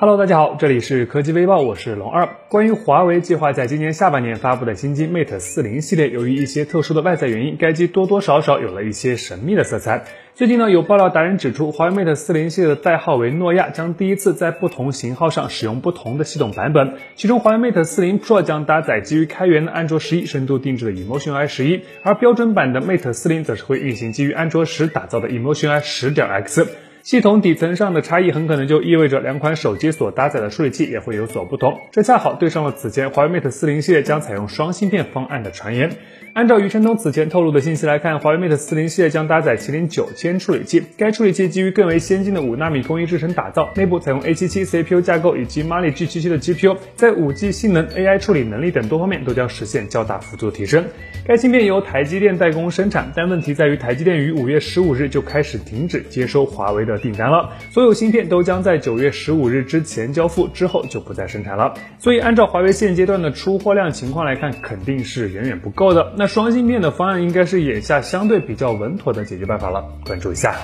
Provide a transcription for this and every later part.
Hello，大家好，这里是科技微报，我是龙二。关于华为计划在今年下半年发布的新机 Mate 四零系列，由于一些特殊的外在原因，该机多多少少有了一些神秘的色彩。最近呢，有爆料达人指出，华为 Mate 四零系列的代号为诺亚，将第一次在不同型号上使用不同的系统版本。其中，华为 Mate 四零 Pro 将搭载基于开源的安卓十一深度定制的 Emotion I 十一，而标准版的 Mate 四零则是会运行基于安卓十打造的 Emotion I 十点 X。系统底层上的差异很可能就意味着两款手机所搭载的处理器也会有所不同，这恰好对上了此前华为 Mate 四零系列将采用双芯片方案的传言。按照余承东此前透露的信息来看，华为 Mate 四零系列将搭载麒麟九千处理器，该处理器基于更为先进的五纳米工艺制成打造，内部采用 A 七七 CPU 架构以及 Mali G 七七的 GPU，在五 G 性能、AI 处理能力等多方面都将实现较大幅度提升。该芯片由台积电代工生产，但问题在于台积电于五月十五日就开始停止接收华为的订单了，所有芯片都将在九月十五日之前交付，之后就不再生产了。所以按照华为现阶段的出货量情况来看，肯定是远远不够的。那双芯片的方案应该是眼下相对比较稳妥的解决办法了，关注一下。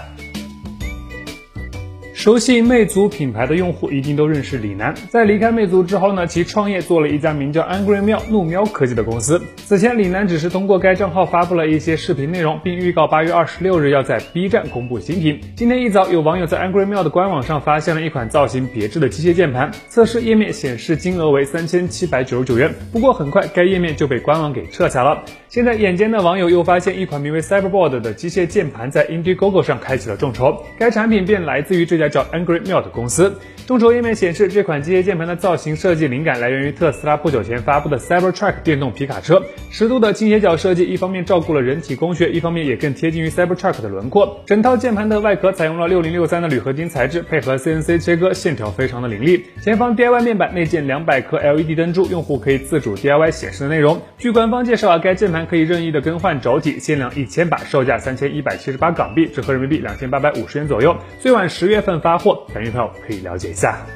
熟悉魅族品牌的用户一定都认识李楠。在离开魅族之后呢，其创业做了一家名叫 Angry 喵怒喵科技的公司。此前，李楠只是通过该账号发布了一些视频内容，并预告八月二十六日要在 B 站公布新品。今天一早，有网友在 Angry 喵的官网上发现了一款造型别致的机械键盘，测试页面显示金额为三千七百九十九元。不过很快，该页面就被官网给撤下了。现在，眼尖的网友又发现一款名为 Cyberboard 的机械键盘在 Indiegogo 上开启了众筹，该产品便来自于这家。叫 Angry Mill 的公司。众筹页面显示，这款机械键盘的造型设计灵感来源于特斯拉不久前发布的 Cybertruck 电动皮卡车。十度的倾斜角设计，一方面照顾了人体工学，一方面也更贴近于 Cybertruck 的轮廓。整套键盘的外壳采用了六零六三的铝合金材质，配合 CNC 切割，线条非常的凌厉。前方 DIY 面板内建两百颗 LED 灯珠，用户可以自主 DIY 显示的内容。据官方介绍啊，该键盘可以任意的更换轴体，限量一千把，售价三千一百七十八港币，折合人民币两千八百五十元左右。最晚十月份发货，感兴趣朋友可以了解。下，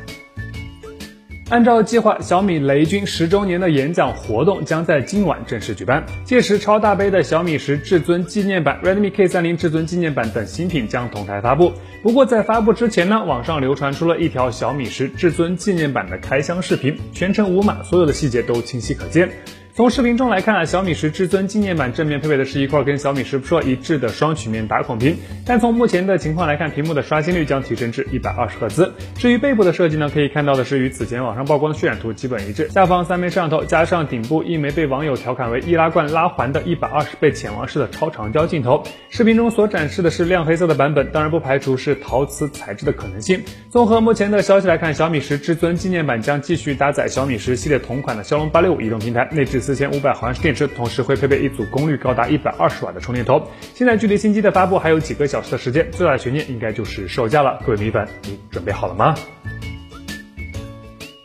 按照计划，小米雷军十周年的演讲活动将在今晚正式举办。届时，超大杯的小米十至尊纪念版、Redmi K 三零至尊纪念版等新品将同台发布。不过，在发布之前呢，网上流传出了一条小米十至尊纪念版的开箱视频，全程无码，所有的细节都清晰可见。从视频中来看啊，小米十至尊纪念版正面配备的是一块跟小米十 Pro 一致的双曲面打孔屏，但从目前的情况来看，屏幕的刷新率将提升至一百二十赫兹。至于背部的设计呢，可以看到的是与此前网上曝光的渲染图基本一致，下方三枚摄像头加上顶部一枚被网友调侃为易拉罐拉环的一百二十倍潜望式的超长焦镜头。视频中所展示的是亮黑色的版本，当然不排除是陶瓷材质的可能性。综合目前的消息来看，小米十至尊纪念版将继续搭载小米十系列同款的骁龙八六五移动平台，内置。四千五百毫安时电池，同时会配备一组功率高达一百二十瓦的充电头。现在距离新机的发布还有几个小时的时间，最大的悬念应该就是售价了。各位米粉，你准备好了吗？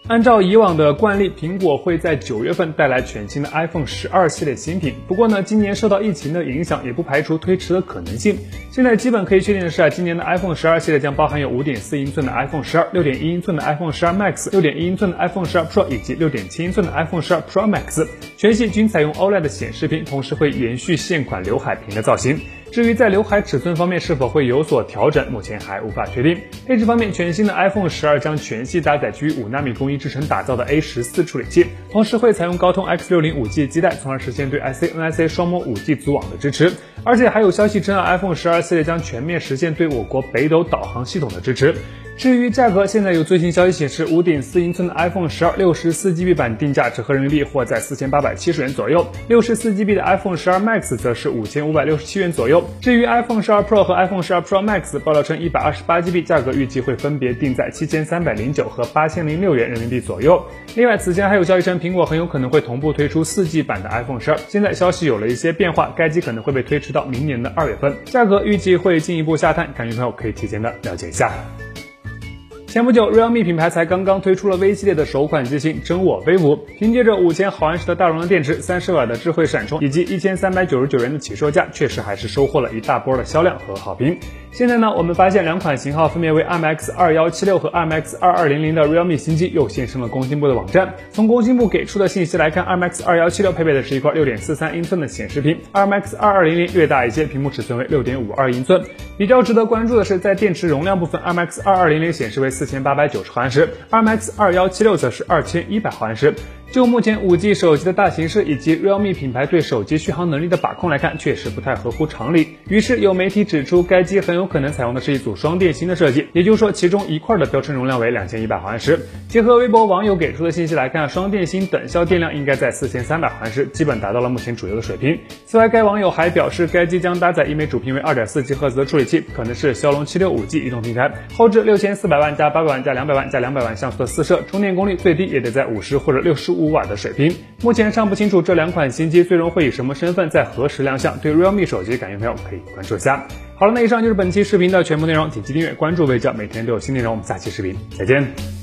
按照以往的惯例，苹果会在九月份带来全新的 iPhone 十二系列新品。不过呢，今年受到疫情的影响，也不排除推迟的可能性。现在基本可以确定的是啊，今年的 iPhone 十二系列将包含有五点四英寸的 iPhone 十二、六点一英寸的 iPhone 十二 Max、六点一英寸的 iPhone 十二 Pro 以及六点七英寸的 iPhone 十二 Pro Max。全系均采用 OLED 显示屏，同时会延续现款刘海屏的造型。至于在刘海尺寸方面是否会有所调整，目前还无法确定。配置方面，全新的 iPhone 十二将全系搭载基于五纳米工艺制成打造的 A 十四处理器，同时会采用高通 X 六零五 G 基带，从而实现对 IC、NIC 双模五 G 组网的支持。而且还有消息称，iPhone 十二系列将全面实现对我国北斗导航系统的支持。至于价格，现在有最新消息显示，五点四英寸的 iPhone 十二六十四 GB 版定价折合人民币或在四千八百七十元左右，六十四 GB 的 iPhone 十二 Max 则是五千五百六十七元左右。至于 iPhone 十二 Pro 和 iPhone 十二 Pro Max，爆料称一百二十八 GB 价格预计会分别定在七千三百零九和八千零六元人民币左右。另外，此前还有消息称，苹果很有可能会同步推出四 G 版的 iPhone 十二，现在消息有了一些变化，该机可能会被推迟到明年的二月份，价格预计会进一步下探，感兴趣朋友可以提前的了解一下。前不久，realme 品牌才刚刚推出了 V 系列的首款机型真我 V 五，凭借着五千毫安时的大容量电池、三十瓦的智慧闪充以及一千三百九十九元的起售价，确实还是收获了一大波的销量和好评。现在呢，我们发现两款型号分别为 IMX 二幺七六和 IMX 二二零零的 realme 新机又现身了工信部的网站。从工信部给出的信息来看，IMX 二幺七六配备的是一块六点四三英寸的显示屏，IMX 二二零零略大一些，屏幕尺寸为六点五二英寸。比较值得关注的是，在电池容量部分，IMX 二二零零显示为四。四千八百九十毫安时，二 Max 二幺七六则是二千一百毫安时。就目前五 G 手机的大形势以及 Realme 品牌对手机续航能力的把控来看，确实不太合乎常理。于是有媒体指出，该机很有可能采用的是一组双电芯的设计，也就是说，其中一块的标称容量为两千一百毫安时。结合微博网友给出的信息来看，双电芯等效电量应该在四千三百毫安时，基本达到了目前主流的水平。此外，该网友还表示，该机将搭载一枚主频为二点四 G 赫兹的处理器，可能是骁龙七六五 G 移动平台，后置六千四百万加八百万加两百万加两百万像素的四摄，充电功率最低也得在五十或者六十五瓦的水平。目前尚不清楚这两款新机最终会以什么身份在何时亮相，对 Realme 手机感兴趣的朋友可以关注一下。好了，那以上就是本期视频的全部内容，点击订阅关注魏教，每天都有新内容，我们下期视频再见。